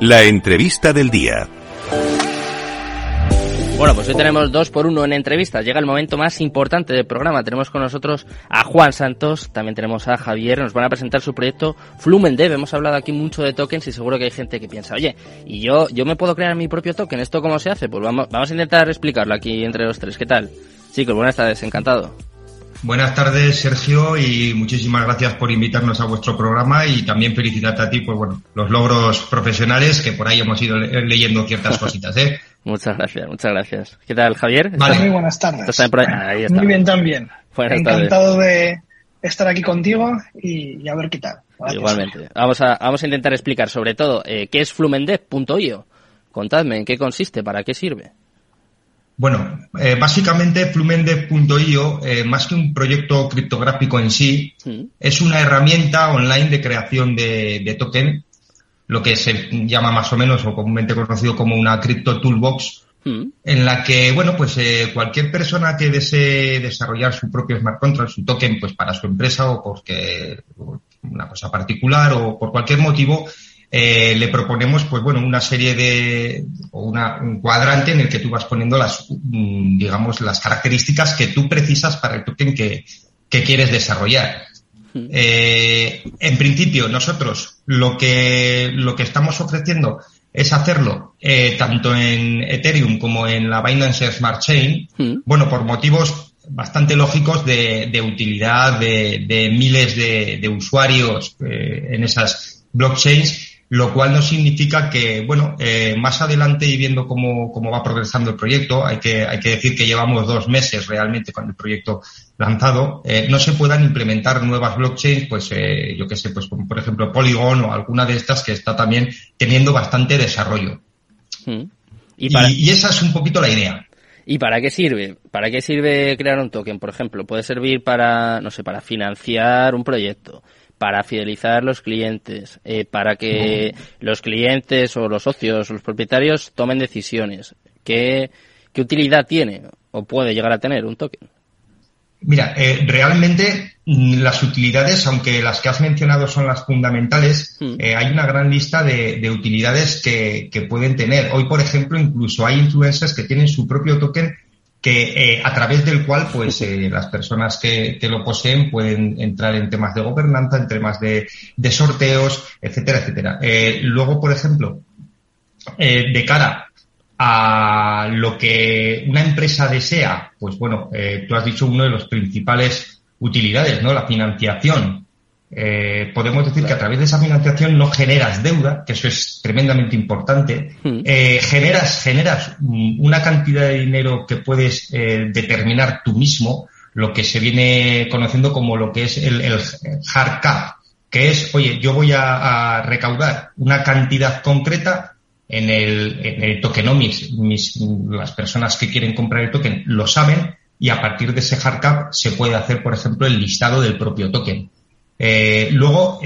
La entrevista del día. Bueno, pues hoy tenemos dos por uno en entrevistas. Llega el momento más importante del programa. Tenemos con nosotros a Juan Santos, también tenemos a Javier. Nos van a presentar su proyecto Flumendev. Hemos hablado aquí mucho de tokens y seguro que hay gente que piensa, oye, y yo, yo me puedo crear mi propio token. ¿Esto cómo se hace? Pues vamos, vamos a intentar explicarlo aquí entre los tres. ¿Qué tal? Chicos, buenas tardes, encantado. Buenas tardes, Sergio, y muchísimas gracias por invitarnos a vuestro programa y también felicitarte a ti por bueno, los logros profesionales que por ahí hemos ido leyendo ciertas cositas. ¿eh? muchas gracias, muchas gracias. ¿Qué tal, Javier? Muy buenas tardes. Ahí Muy bien también. Encantado de estar aquí contigo y, a ver qué tal. Igualmente. Vamos a, vamos a intentar explicar sobre todo eh, qué es Flumendev.io. Contadme en qué consiste, para qué sirve. Bueno, eh, básicamente Flumendev.io, eh, más que un proyecto criptográfico en sí, es una herramienta online de creación de, token, lo que se llama más o menos o comúnmente conocido como una crypto toolbox, en la que, bueno, pues eh, cualquier persona que desee desarrollar su propio smart contract, su token, pues para su empresa o porque una cosa particular o por cualquier motivo, eh, le proponemos, pues bueno, una serie de, o una, un cuadrante en el que tú vas poniendo las, mm, digamos, las características que tú precisas para el token que, que quieres desarrollar. Eh, en principio, nosotros lo que, lo que estamos ofreciendo es hacerlo eh, tanto en Ethereum como en la Binance Smart Chain, bueno, por motivos bastante lógicos de, de utilidad de, de miles de, de usuarios eh, en esas blockchains lo cual no significa que, bueno, eh, más adelante y viendo cómo, cómo va progresando el proyecto, hay que, hay que decir que llevamos dos meses realmente con el proyecto lanzado, eh, no se puedan implementar nuevas blockchains, pues eh, yo qué sé, pues como por ejemplo Polygon o alguna de estas que está también teniendo bastante desarrollo. Hmm. ¿Y, y esa es un poquito la idea. ¿Y para qué sirve? ¿Para qué sirve crear un token? Por ejemplo, puede servir para, no sé, para financiar un proyecto, para fidelizar los clientes, eh, para que los clientes o los socios o los propietarios tomen decisiones. ¿Qué, ¿Qué, utilidad tiene o puede llegar a tener un token? Mira, eh, realmente mm, las utilidades, aunque las que has mencionado son las fundamentales, hmm. eh, hay una gran lista de, de utilidades que, que, pueden tener. Hoy, por ejemplo, incluso hay influencers que tienen su propio token que eh, a través del cual pues eh, las personas que, que, lo poseen pueden entrar en temas de gobernanza, en temas de, de sorteos, etcétera, etcétera. Eh, luego, por ejemplo, eh, de cara a lo que una empresa desea, pues bueno, eh, tú has dicho uno de los principales utilidades, ¿no? La financiación eh, podemos decir que a través de esa financiación no generas deuda, que eso es tremendamente importante, hmm. eh, generas, generas una cantidad de dinero que puedes eh, determinar tú mismo, lo que se viene conociendo como lo que es el, hard cap, que es, oye, yo voy a, recaudar una cantidad concreta en el, en el tokenomics, mis, las personas que quieren comprar el token lo saben y a partir de ese hard cap se puede hacer, por ejemplo, el listado del propio token. Eh, luego,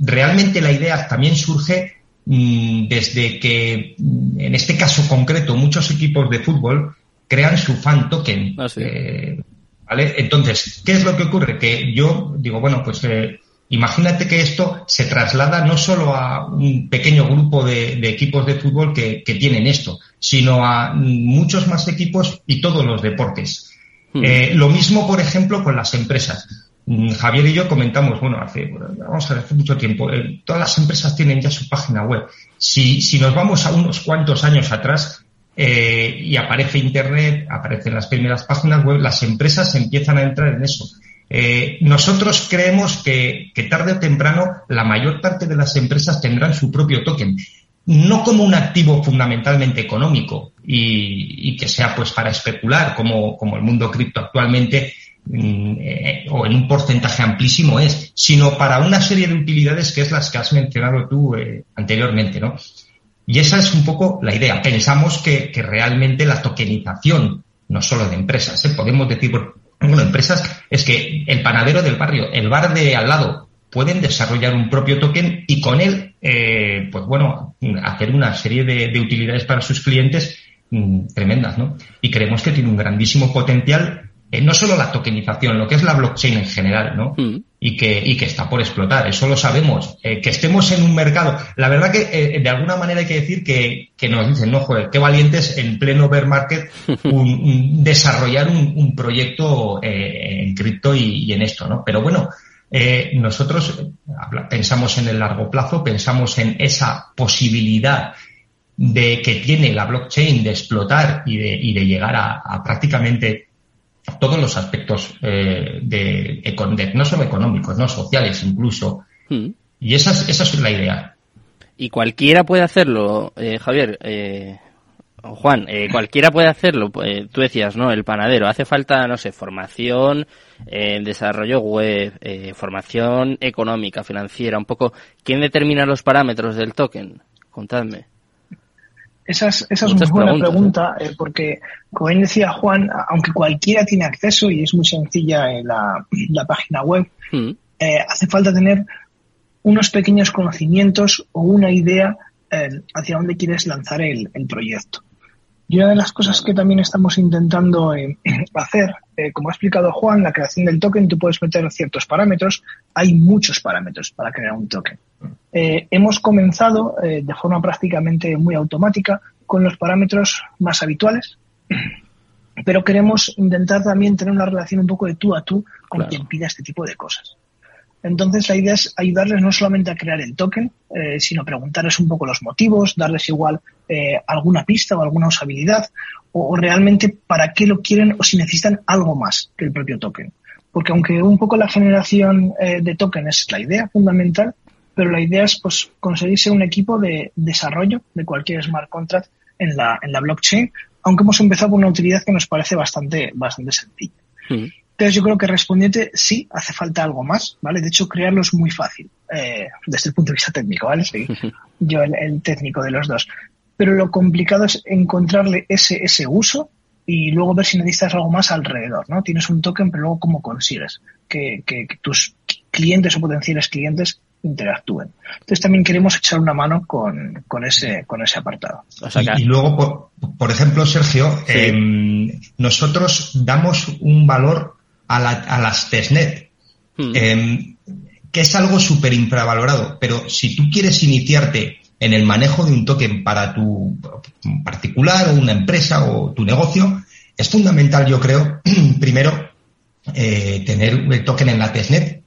realmente la idea también surge mm, desde que, mm, en este caso concreto, muchos equipos de fútbol crean su fan token. Ah, eh, ¿Vale? Entonces, ¿qué es lo que ocurre? Que yo digo, bueno, pues eh, imagínate que esto se traslada no solo a un pequeño grupo de, equipos de fútbol que, tienen esto, sino a muchos más equipos y todos los deportes. Hmm. lo mismo, por ejemplo, con las empresas. Mm, Javier y yo comentamos, bueno, hace, vamos a mucho tiempo, todas las empresas tienen ya su página web. Si, si nos vamos a unos cuantos años atrás eh, y aparece Internet, aparecen las primeras páginas web, las empresas empiezan a entrar en eso. Eh, nosotros creemos que, que tarde o temprano la mayor parte de las empresas tendrán su propio token no como un activo fundamentalmente económico y, y, que sea pues para especular como, como el mundo cripto actualmente o en un porcentaje amplísimo es, sino para una serie de utilidades que es las que has mencionado tú eh, anteriormente, ¿no? Y esa es un poco la idea. Pensamos que, que realmente la tokenización, no solo de empresas, ¿eh? podemos decir, bueno, empresas, es que el panadero del barrio, el bar de al lado, pueden desarrollar un propio token y con él, eh, pues bueno, hacer una serie de, de utilidades para sus clientes mm, tremendas, ¿no? Y creemos que tiene un grandísimo potencial eh, no solo la tokenización, lo que es la blockchain en general, ¿no? Mm. Y, que, y que está por explotar, eso lo sabemos. Eh, que estemos en un mercado. La verdad que eh, de alguna manera hay que decir que, que nos dicen, no, joder, qué valientes en pleno bear market desarrollar un, proyecto en cripto y, en esto, ¿no? Pero bueno, nosotros pensamos en el largo plazo, pensamos en esa posibilidad de que tiene la blockchain de explotar y de, y de llegar a prácticamente todos los aspectos eh, de, no solo económicos, no sociales incluso. Hmm. Y esa es, esa es la idea. Y cualquiera puede hacerlo, eh, Javier. Eh, Juan, eh, cualquiera puede hacerlo. Pues, tú decías, ¿no? El panadero. Hace falta, no sé, formación, desarrollo web, formación económica, financiera, un poco. ¿Quién determina los parámetros del token? Contadme. Esa es, esa es una buena pregunta, ¿eh? porque, como bien decía Juan, aunque cualquiera tiene acceso y es muy sencilla en la, página web, hmm. eh, hace falta tener unos pequeños conocimientos o una idea eh, hacia dónde quieres lanzar el, proyecto. Y una de las cosas que también estamos intentando hacer, como ha explicado Juan, la creación del token, tú puedes meter ciertos parámetros. Hay muchos parámetros para crear un token. Eh, hemos comenzado eh, de forma prácticamente muy automática con los parámetros más habituales, pero queremos intentar también tener una relación un poco de tú a tú con quien pida este tipo de cosas. Entonces la idea es ayudarles no solamente a crear el token, eh, sino preguntarles un poco los motivos, darles igual alguna pista o alguna usabilidad, o, realmente para qué lo quieren o si necesitan algo más que el propio token. Porque aunque un poco la generación de token es la idea fundamental, pero la idea es pues conseguirse un equipo de desarrollo de cualquier smart contract en la, en la blockchain, aunque hemos empezado con una utilidad que nos parece bastante, bastante sencilla. Mm. Entonces yo creo que respondiente sí, hace falta algo más, ¿vale? De hecho, crearlo es muy fácil, eh, desde el punto de vista técnico, ¿vale? Sí, yo el, técnico de los dos. Pero lo complicado es encontrarle ese, ese uso y luego ver si necesitas algo más alrededor, ¿no? Tienes un token, pero luego cómo consigues que, que tus clientes o potenciales clientes interactúen. Entonces también queremos echar una mano con, con ese, con ese apartado. y, luego, por, ejemplo, Sergio, em, nosotros damos un valor a, la, a las testnet, hmm. em, que es algo súper infravalorado, pero si tú quieres iniciarte en el manejo de un token para tu particular o una empresa o tu negocio, es fundamental, yo creo, primero, eh, tener el token en la testnet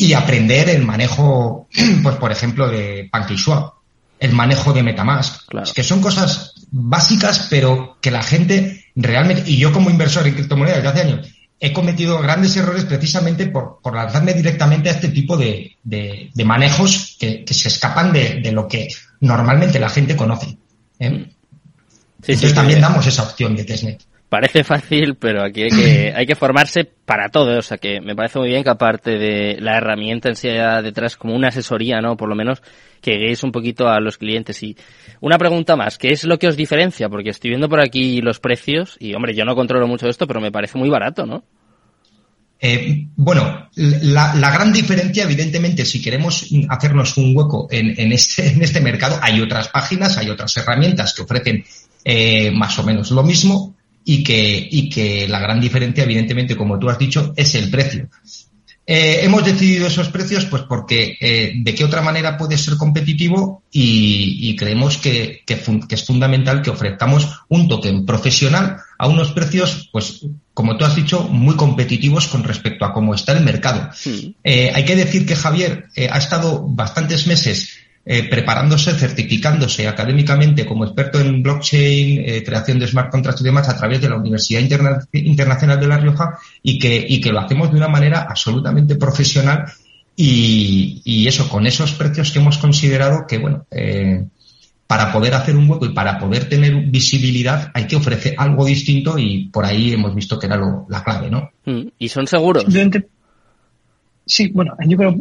y aprender el manejo, pues por ejemplo, de PancakeSwap, el manejo de Metamask, que son cosas básicas, pero que la gente realmente, y yo como inversor en criptomonedas de hace años, he cometido grandes errores precisamente por, por lanzarme directamente a este tipo de, de, manejos que, que, se escapan de, de, lo que normalmente la gente conoce. ¿eh? Entonces también damos esa opción de testnet parece fácil, pero aquí hay que, hay que formarse para todo. O sea que me parece muy bien que aparte de la herramienta en sí haya detrás como una asesoría, ¿no? Por lo menos que guíes un poquito a los clientes. Y una pregunta más, ¿qué es lo que os diferencia? Porque estoy viendo por aquí los precios y, hombre, yo no controlo mucho esto, pero me parece muy barato, ¿no? Eh, bueno, la, la, gran diferencia, evidentemente, si queremos hacernos un hueco en, en, este, en este mercado, hay otras páginas, hay otras herramientas que ofrecen eh, más o menos lo mismo, y que, y que la gran diferencia, evidentemente, como tú has dicho, es el precio. Eh, hemos decidido esos precios pues porque eh, de qué otra manera puede ser competitivo y, creemos que, que, es fundamental que ofrezcamos un token profesional a unos precios, pues como tú has dicho, muy competitivos con respecto a cómo está el mercado. Eh, hay que decir que Javier ha estado bastantes meses eh, preparándose, certificándose académicamente como experto en blockchain, eh, creación de smart contracts y demás a través de la Universidad Internacional de La Rioja y que, y que lo hacemos de una manera absolutamente profesional y, eso, con esos precios que hemos considerado que, bueno, eh, para poder hacer un hueco y para poder tener visibilidad hay que ofrecer algo distinto y por ahí hemos visto que era la clave, ¿no? Mm, ¿Y son seguros? Sí, bueno, yo creo,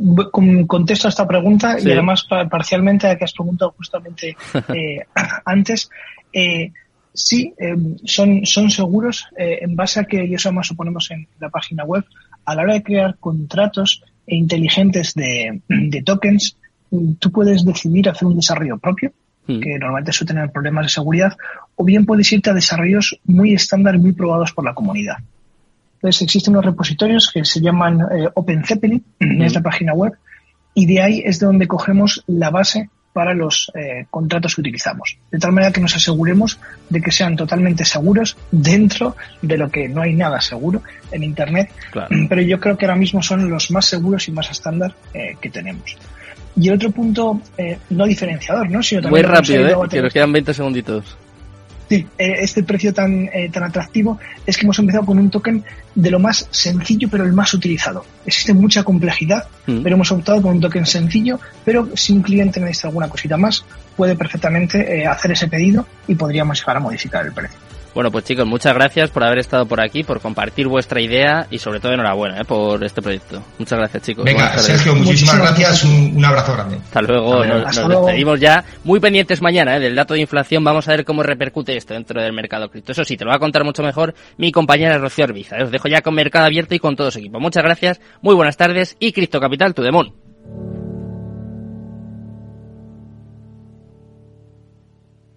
contesto a esta pregunta y además parcialmente a que has preguntado justamente eh, antes. Eh, sí, eh, son, son seguros eh, en base a que, y eso más suponemos en la página web, a la hora de crear contratos inteligentes de, de tokens, tú puedes decidir hacer un desarrollo propio, hmm. que normalmente suele tener problemas de seguridad, o bien puedes irte a desarrollos muy estándar, muy probados por la comunidad. Entonces existen unos repositorios que se llaman eh, Open Zeppelin, en esta página web, y de ahí es de donde cogemos la base para los eh, contratos que utilizamos. De tal manera que nos aseguremos de que sean totalmente seguros dentro de lo que no hay nada seguro en Internet. Pero yo creo que ahora mismo son los más seguros y más estándar eh, que tenemos. Y el otro punto, eh, no diferenciador, ¿no? Sino Muy rápido, ¿eh? Que nos quedan 20 segunditos. Sí, eh, este precio tan, eh, tan atractivo es que hemos empezado con un token de lo más sencillo, pero el más utilizado. Existe mucha complejidad, mm. pero hemos optado por un token sencillo, pero si un cliente necesita alguna cosita más, puede perfectamente eh, hacer ese pedido y podríamos llegar a modificar el precio. Bueno, pues chicos, muchas gracias por haber estado por aquí, por compartir vuestra idea y sobre todo enhorabuena ¿eh? por este proyecto. Muchas gracias, chicos. Venga, Sergio, muchísimas gracias. Un, abrazo grande. Hasta luego. Nos, despedimos ya. Muy pendientes mañana ¿eh? del dato de inflación. Vamos a ver cómo repercute esto dentro del mercado cripto. Eso sí, te lo va a contar mucho mejor mi compañera Rocío Arbiza. Os dejo ya con Mercado Abierto y con todo su equipo. Muchas gracias, muy buenas tardes y Cripto Capital, tu demon.